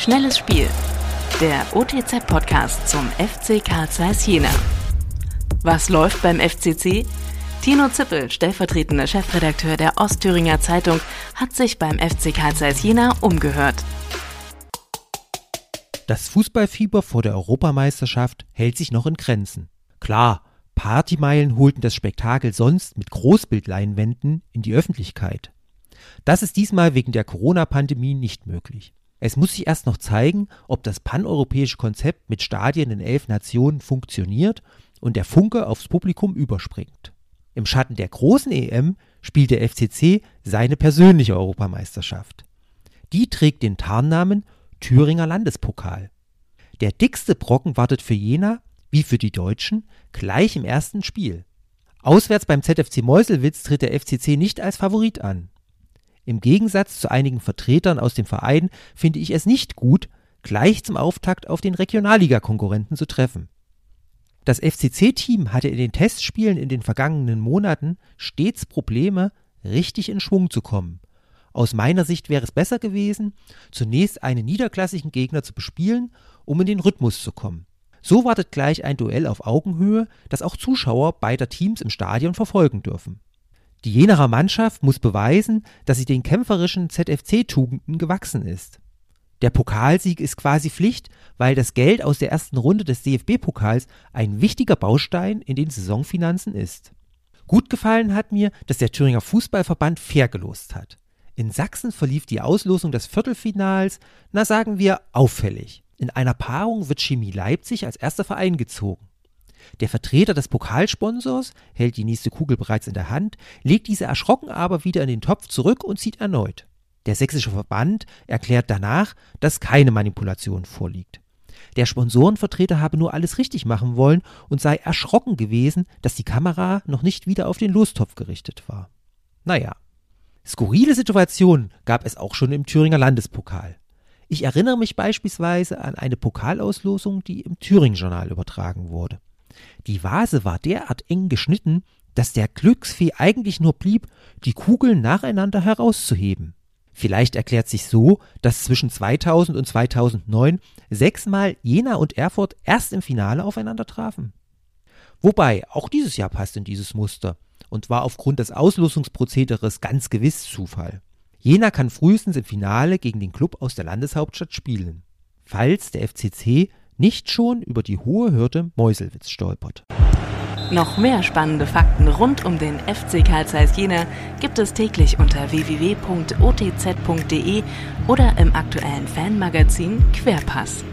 Schnelles Spiel. Der OTZ-Podcast zum FC Karl Zeiss Jena. Was läuft beim FCC? Tino Zippel, stellvertretender Chefredakteur der Ostthüringer Zeitung, hat sich beim FC Karl Zeiss Jena umgehört. Das Fußballfieber vor der Europameisterschaft hält sich noch in Grenzen. Klar, Partymeilen holten das Spektakel sonst mit Großbildleinwänden in die Öffentlichkeit. Das ist diesmal wegen der Corona-Pandemie nicht möglich. Es muss sich erst noch zeigen, ob das paneuropäische Konzept mit Stadien in elf Nationen funktioniert und der Funke aufs Publikum überspringt. Im Schatten der großen EM spielt der FCC seine persönliche Europameisterschaft. Die trägt den Tarnnamen Thüringer Landespokal. Der dickste Brocken wartet für Jena, wie für die Deutschen, gleich im ersten Spiel. Auswärts beim ZFC Meuselwitz tritt der FCC nicht als Favorit an. Im Gegensatz zu einigen Vertretern aus dem Verein finde ich es nicht gut, gleich zum Auftakt auf den Regionalliga-Konkurrenten zu treffen. Das FCC-Team hatte in den Testspielen in den vergangenen Monaten stets Probleme, richtig in Schwung zu kommen. Aus meiner Sicht wäre es besser gewesen, zunächst einen niederklassigen Gegner zu bespielen, um in den Rhythmus zu kommen. So wartet gleich ein Duell auf Augenhöhe, das auch Zuschauer beider Teams im Stadion verfolgen dürfen. Die Jenerer Mannschaft muss beweisen, dass sie den kämpferischen ZFC-Tugenden gewachsen ist. Der Pokalsieg ist quasi Pflicht, weil das Geld aus der ersten Runde des DFB-Pokals ein wichtiger Baustein in den Saisonfinanzen ist. Gut gefallen hat mir, dass der Thüringer Fußballverband fair gelost hat. In Sachsen verlief die Auslosung des Viertelfinals, na sagen wir, auffällig. In einer Paarung wird Chemie Leipzig als erster Verein gezogen. Der Vertreter des Pokalsponsors hält die nächste Kugel bereits in der Hand, legt diese erschrocken aber wieder in den Topf zurück und zieht erneut. Der sächsische Verband erklärt danach, dass keine Manipulation vorliegt. Der Sponsorenvertreter habe nur alles richtig machen wollen und sei erschrocken gewesen, dass die Kamera noch nicht wieder auf den Lostopf gerichtet war. Naja. Skurrile Situationen gab es auch schon im Thüringer Landespokal. Ich erinnere mich beispielsweise an eine Pokalauslosung, die im Thüringen-Journal übertragen wurde. Die Vase war derart eng geschnitten, dass der Glücksfee eigentlich nur blieb, die Kugeln nacheinander herauszuheben. Vielleicht erklärt sich so, dass zwischen 2000 und 2009 sechsmal Jena und Erfurt erst im Finale aufeinander trafen. Wobei, auch dieses Jahr passt in dieses Muster und war aufgrund des Auslosungsprozederes ganz gewiss Zufall. Jena kann frühestens im Finale gegen den Klub aus der Landeshauptstadt spielen. Falls der FCC nicht schon über die hohe Hürde Meuselwitz stolpert. Noch mehr spannende Fakten rund um den FC Karl Zeiss Jena gibt es täglich unter www.otz.de oder im aktuellen Fanmagazin Querpass.